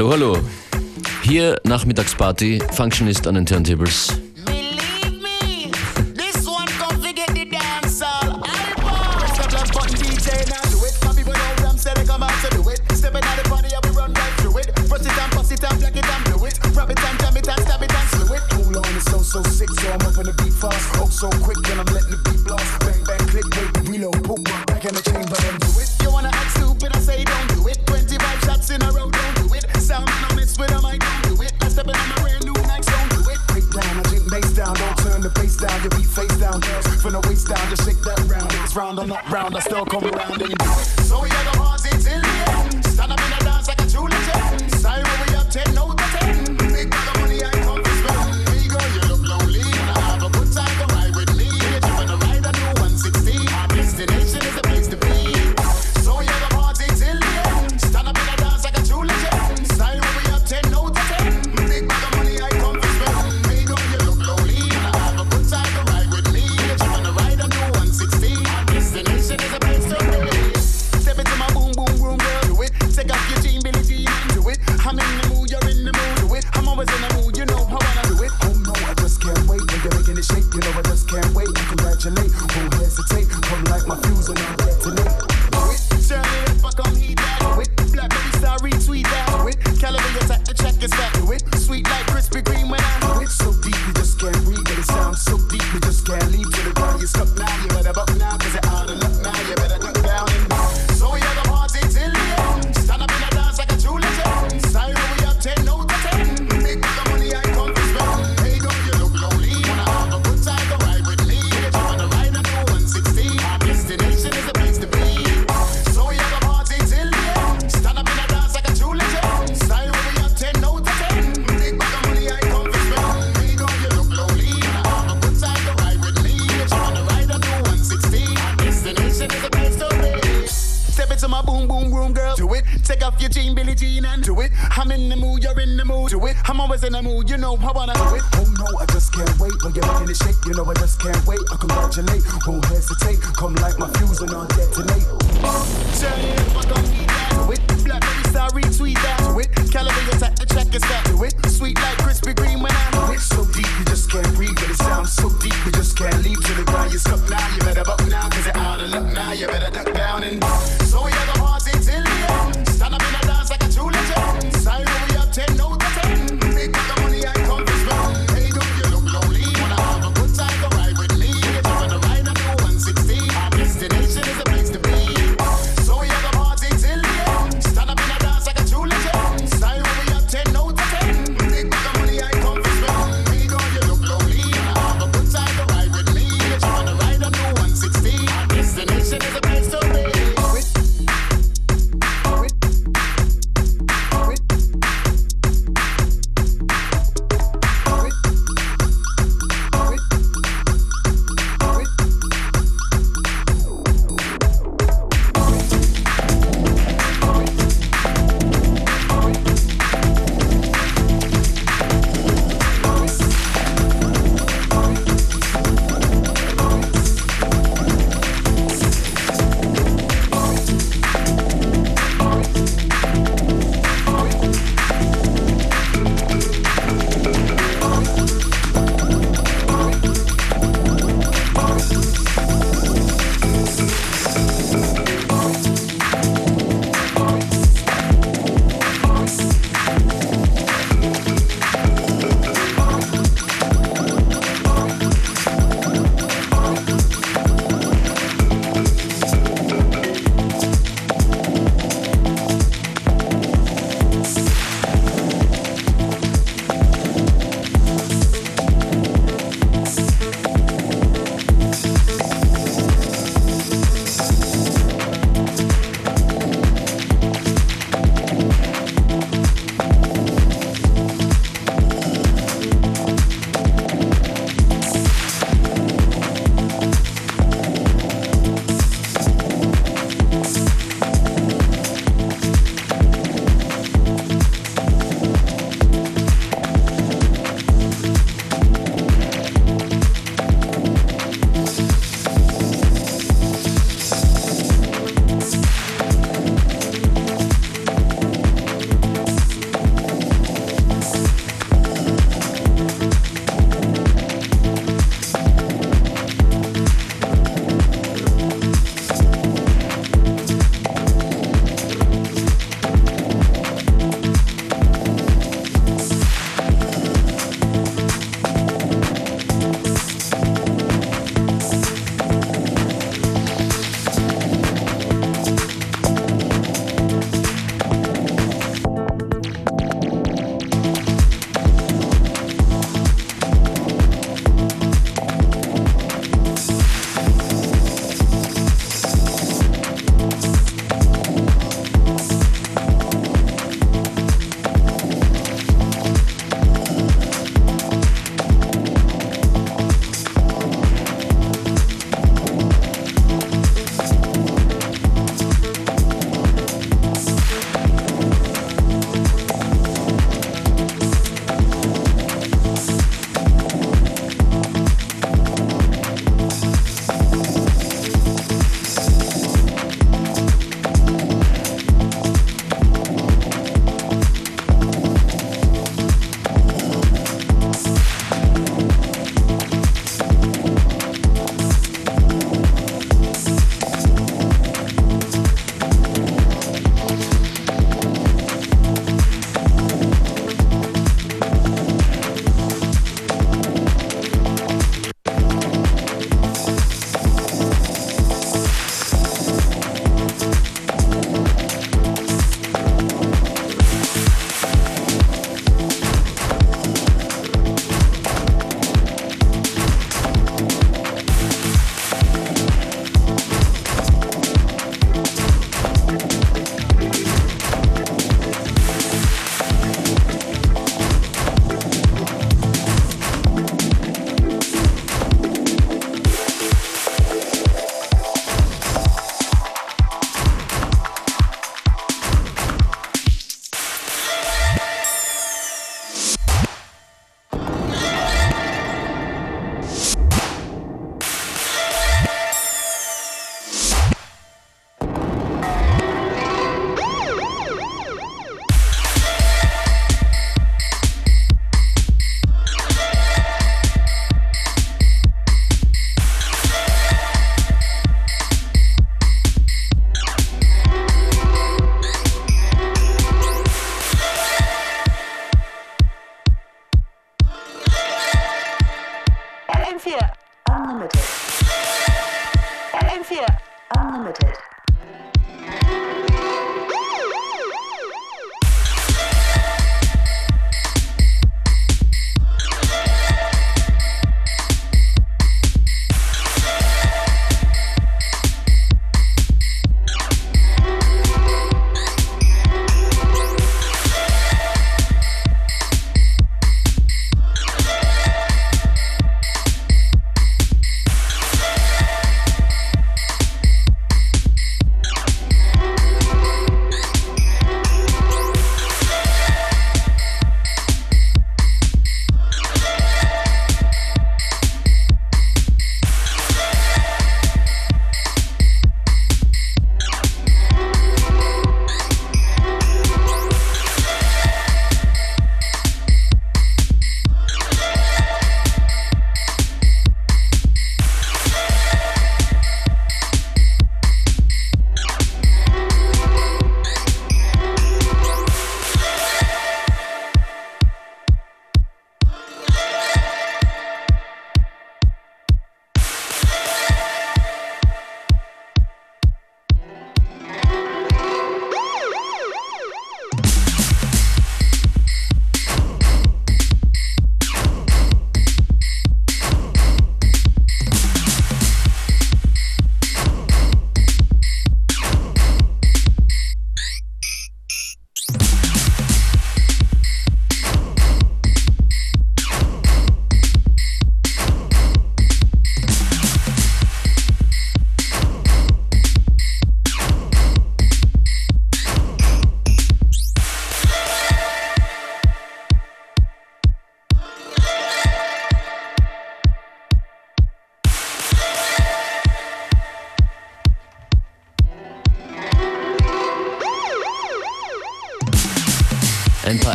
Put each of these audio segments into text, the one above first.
Hallo, hallo. Hier Nachmittagsparty, Functionist an den Turntables.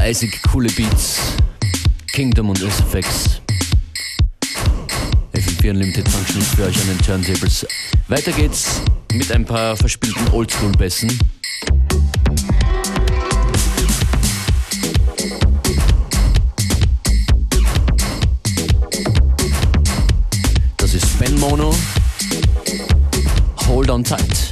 Eisig coole Beats. Kingdom und SFX. FM4 Unlimited Function für euch an den Turntables. Weiter geht's mit ein paar verspielten Oldschool-Bässen. Das ist Ben Mono. Hold on tight.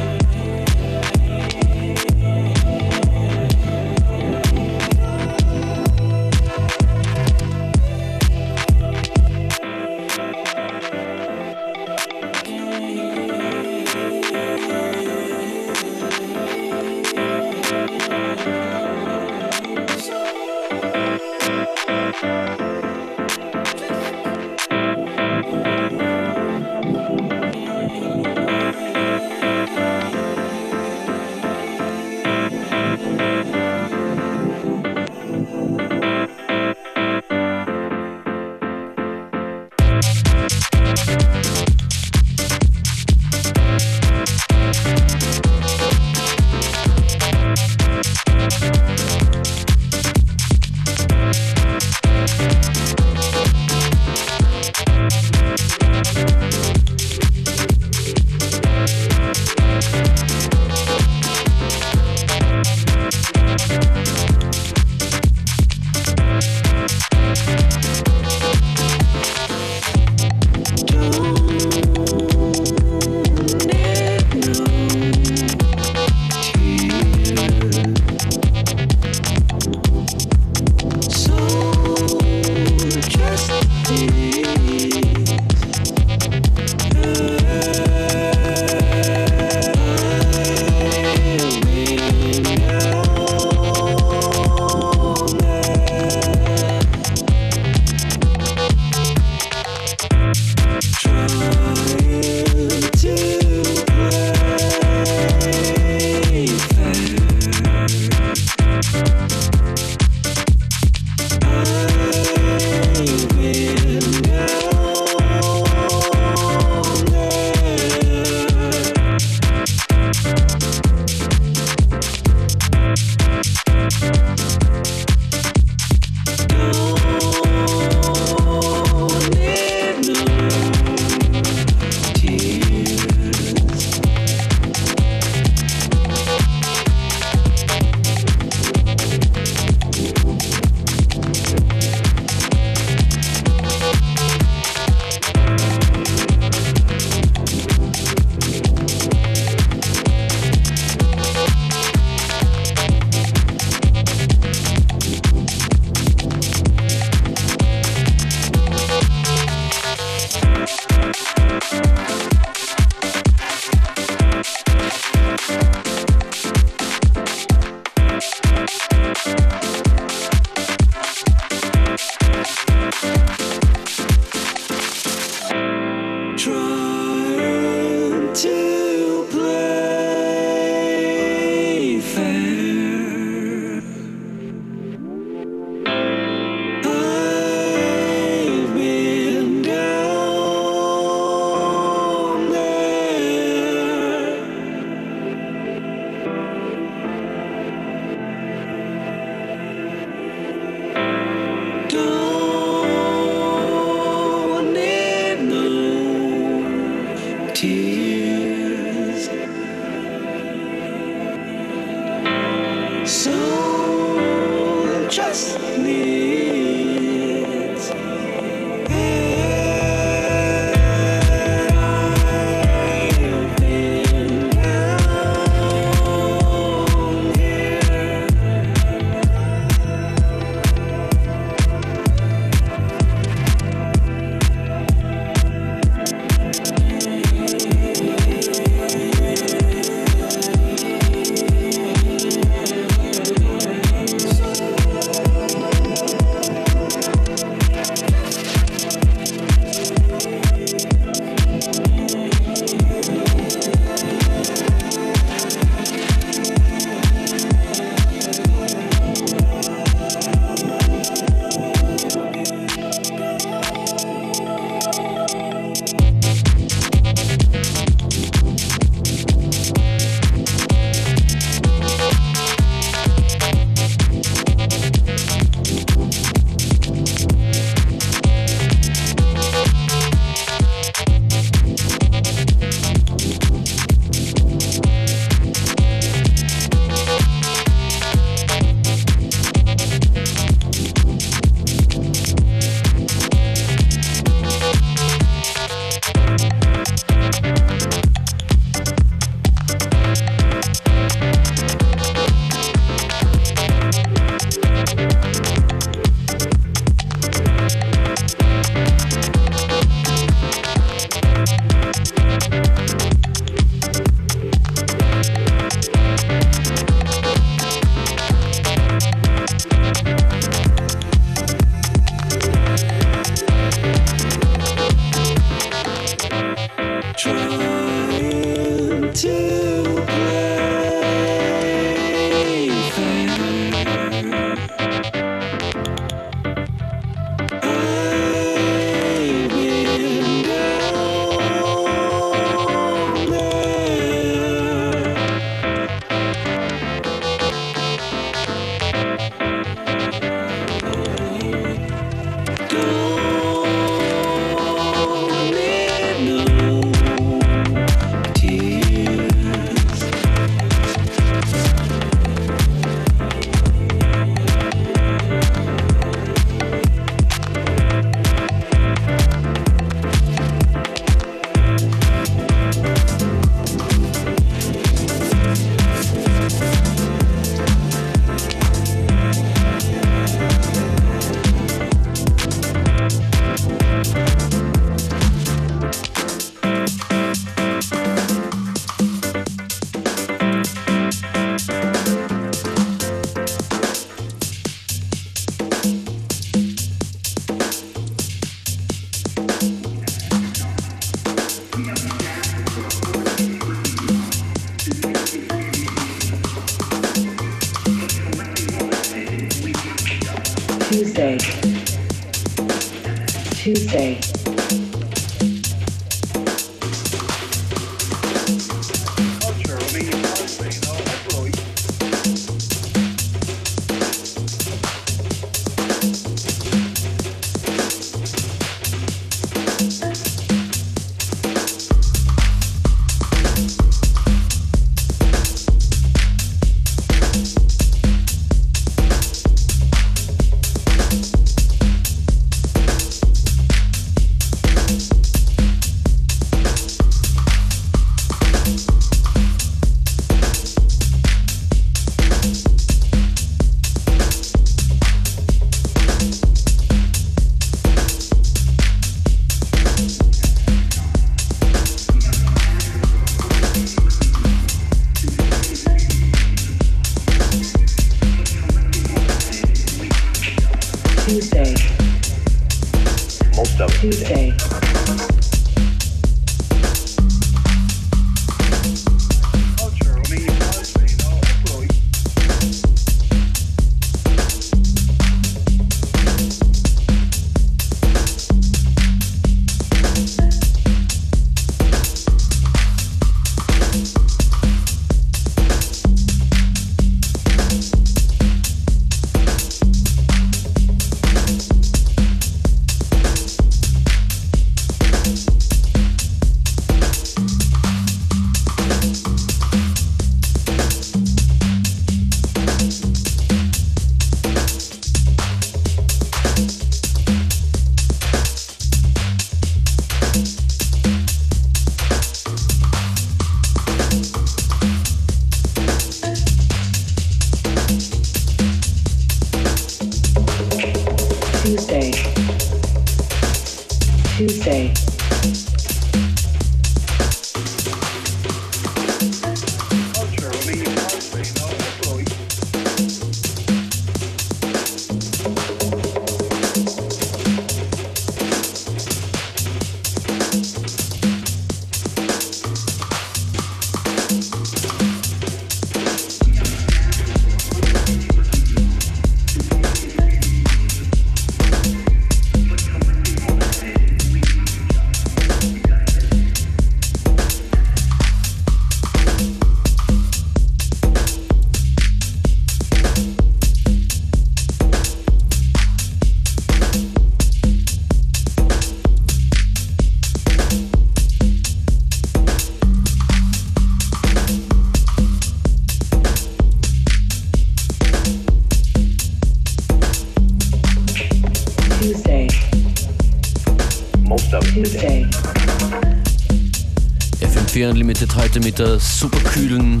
Heute mit der superkühlen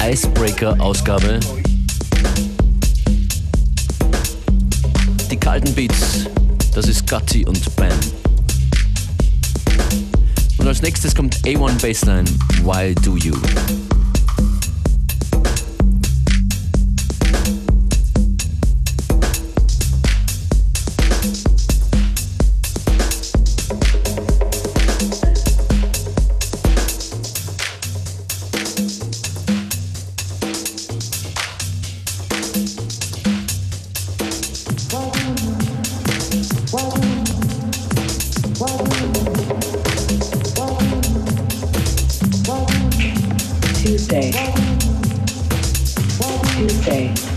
Icebreaker-Ausgabe. Die kalten Beats, das ist Gutty und Bam. Und als nächstes kommt A1 Bassline, Why Do You? Tuesday. Tuesday.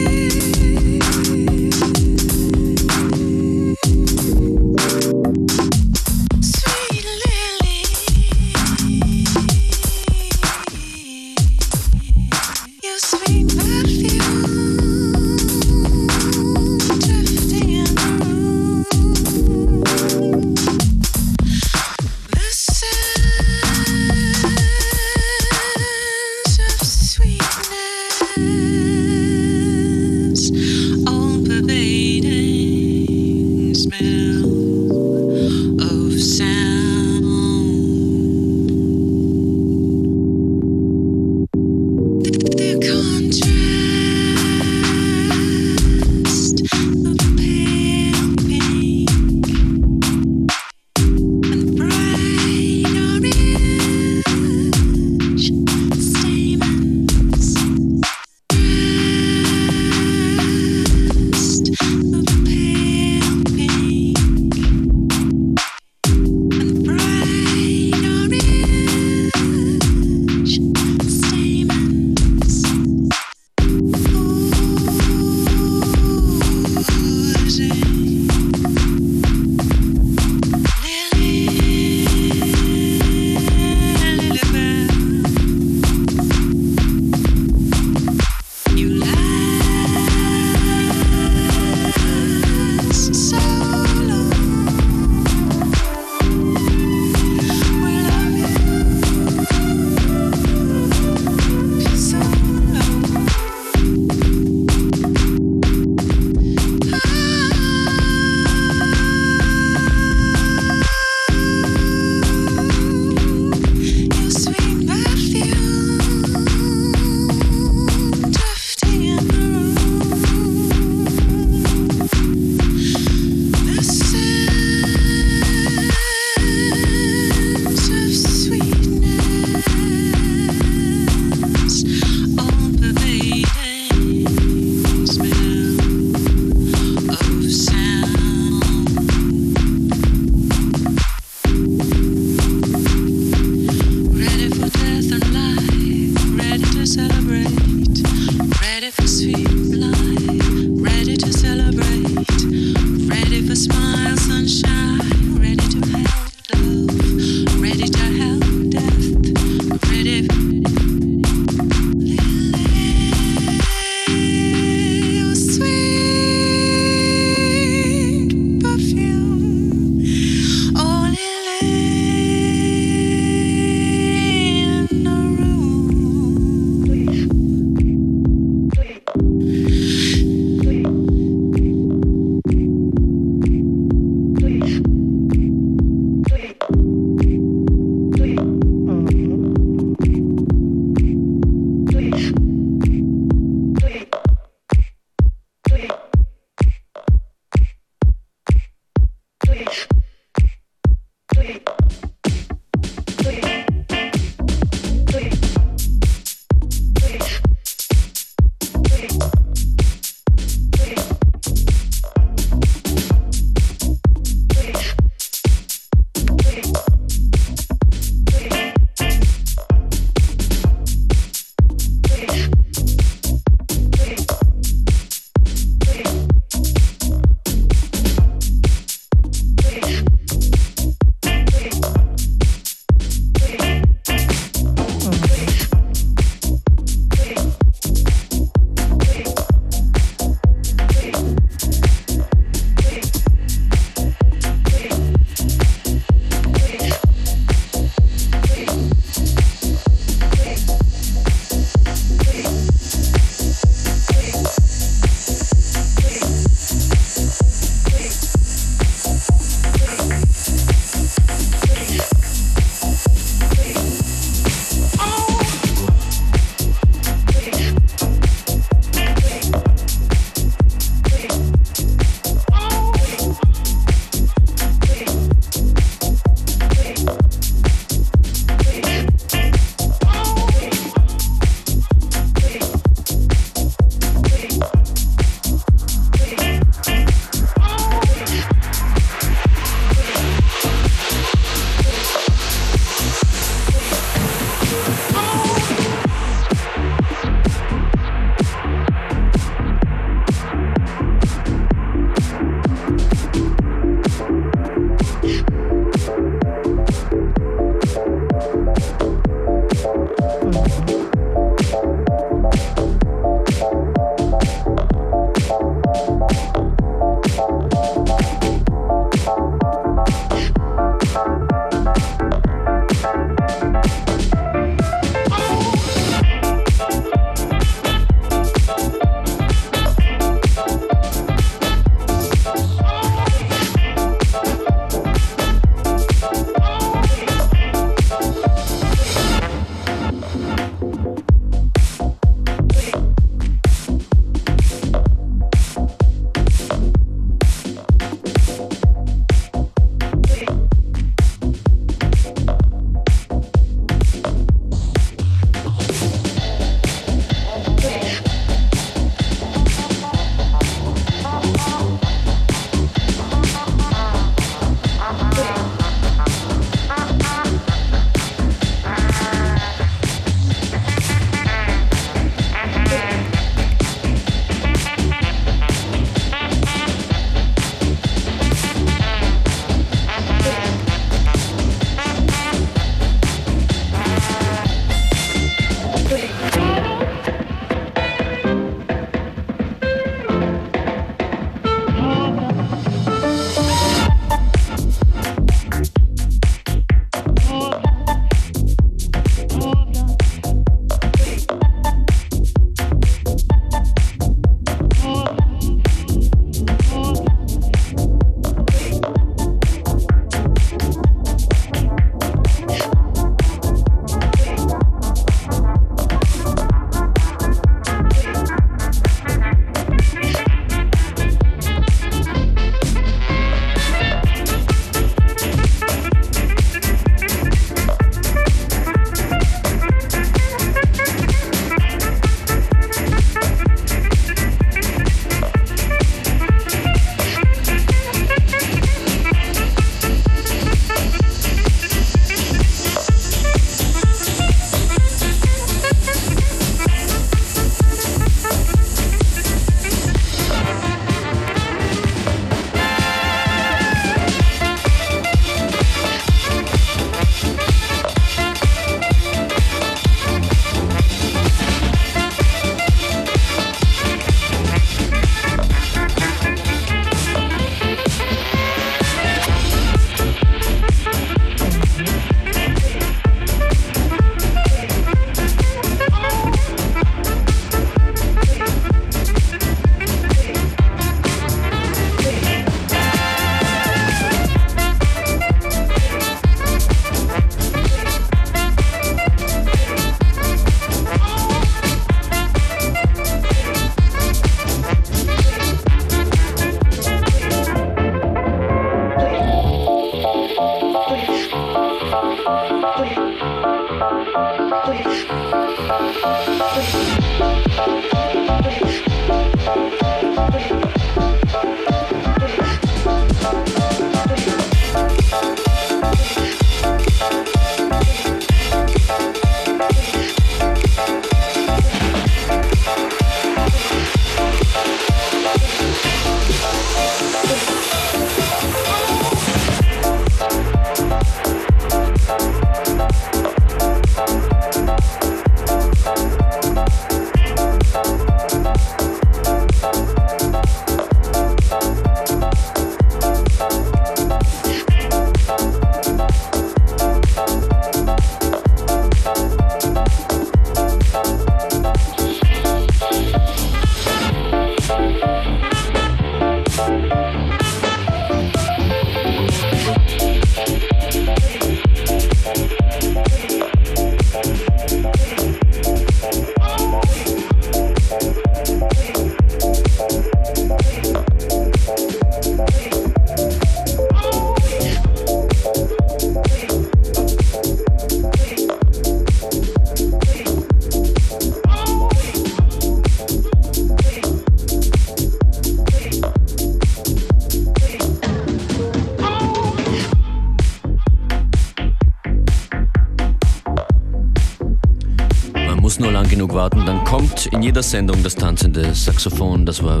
genug warten, dann kommt in jeder Sendung das tanzende Saxophon. Das war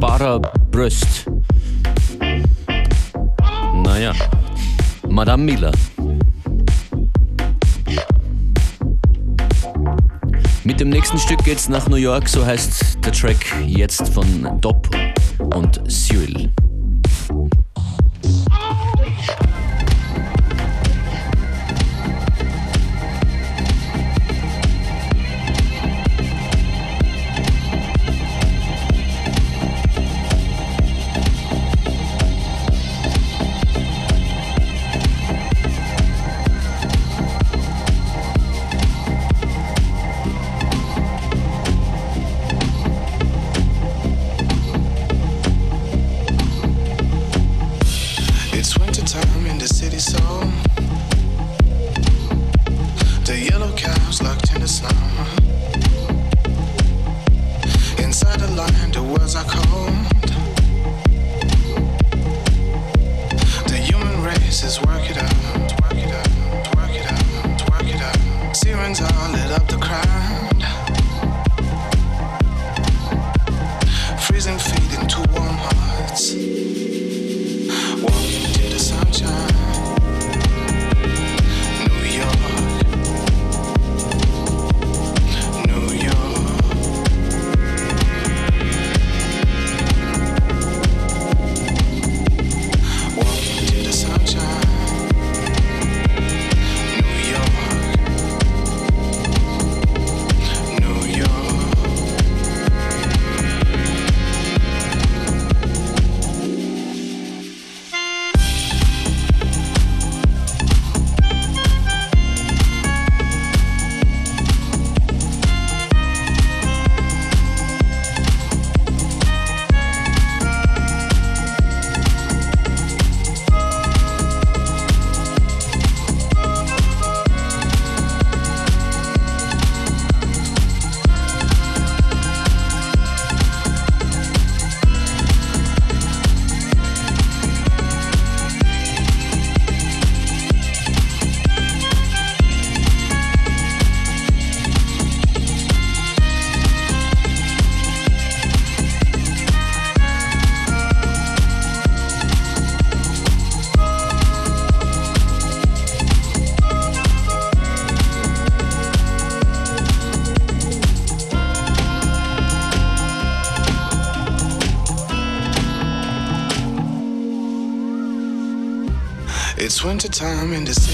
Bara Bröst. Naja, Madame Miller. Mit dem nächsten Stück geht's nach New York, so heißt der Track jetzt von Dop und Cyril. time in the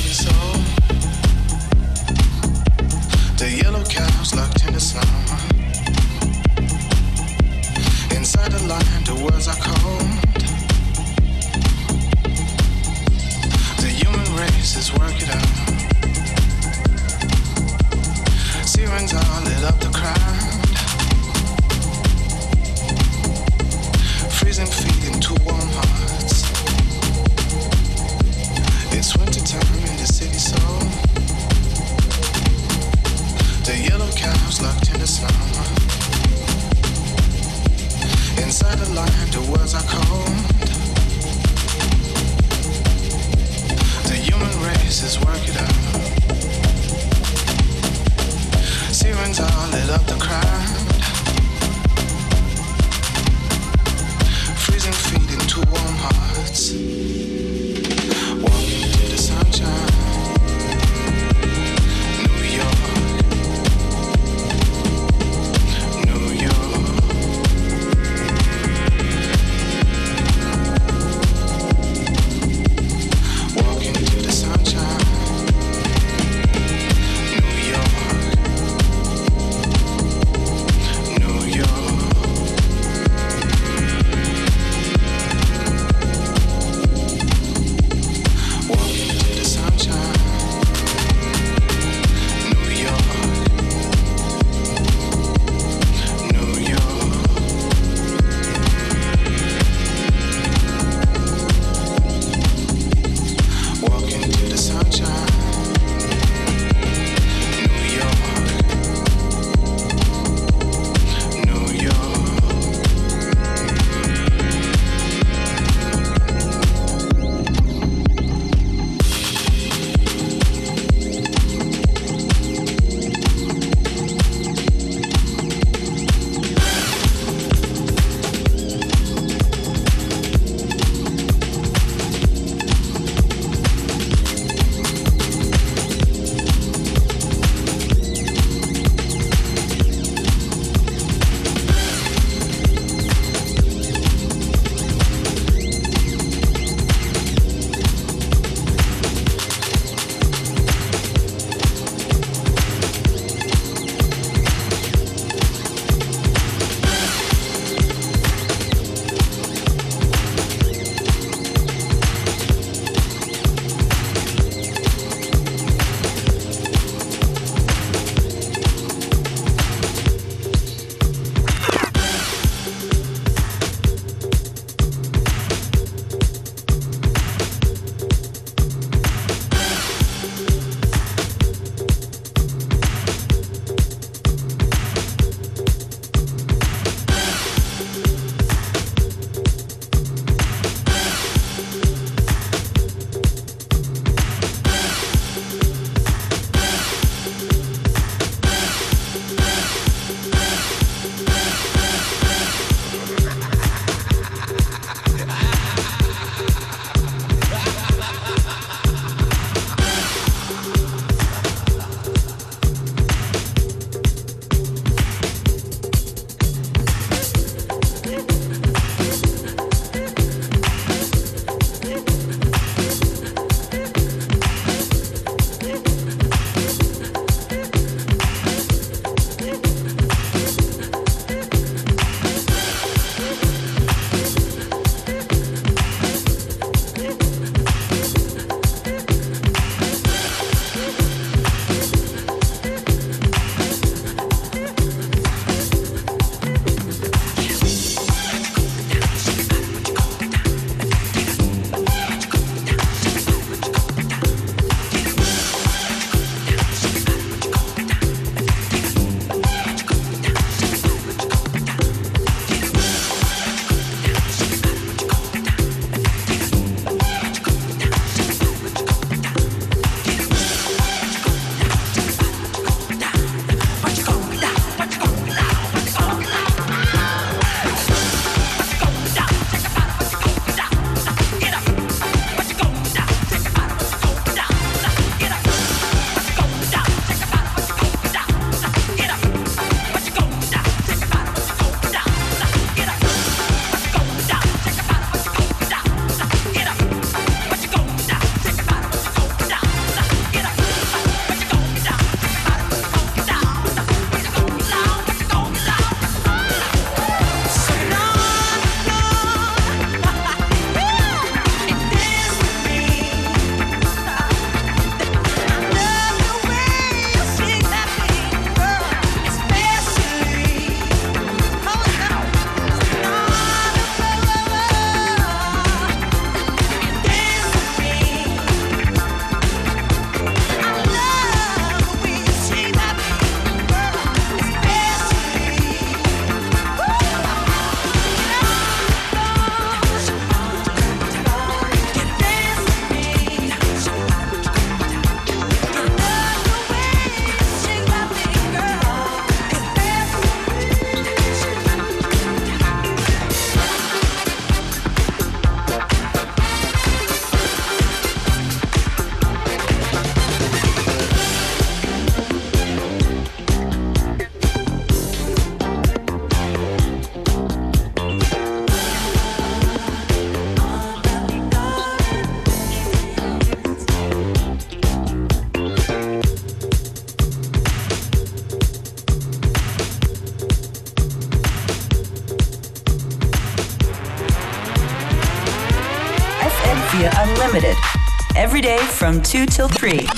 2 till 3.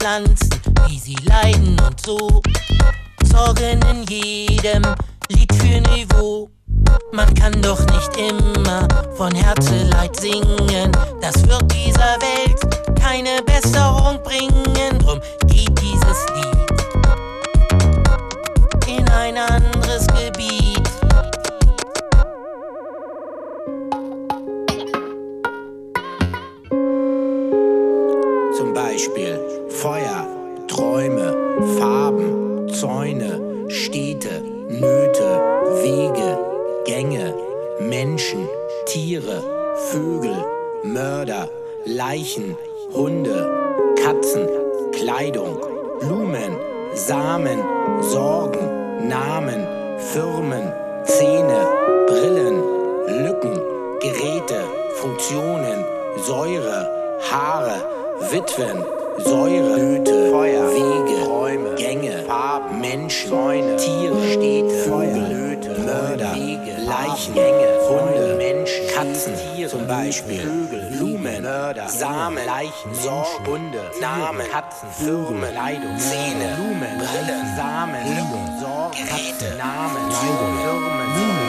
Pflanzen, wie sie leiden und so, sorgen in jedem Lied für Niveau. Man kann doch nicht immer von Herzeleid singen, das wird dieser Welt keine Besserung bringen. Drum geht dieses Lied in ein anderes Zäune, Städte, Nöte, Wege, Gänge, Menschen, Tiere, Vögel, Mörder, Leichen, Hunde, Katzen, Kleidung, Blumen, Samen, Sorgen, Namen, Firmen, Zähne, Brillen, Lücken, Geräte, Funktionen, Säure, Haare, Witwen, Säure, Nöte, Feuer, Wege, Räume, Gänge, Farben, Menschen, Zäune, Tiere, Städte, Vögel, Nöte, Mörder, Wege, Leichen, Gänge, Hunde, Menschen, Katzen, zum Beispiel, Vögel, Blumen, Mörder, Samen, Leichen, Sorgen, Hunde, Namen, Katzen, Firmen, Kleidung, Zähne, Blumen, Brillen, Samen, Lücken, Sorgen, Geräte, Namen, Kleidung,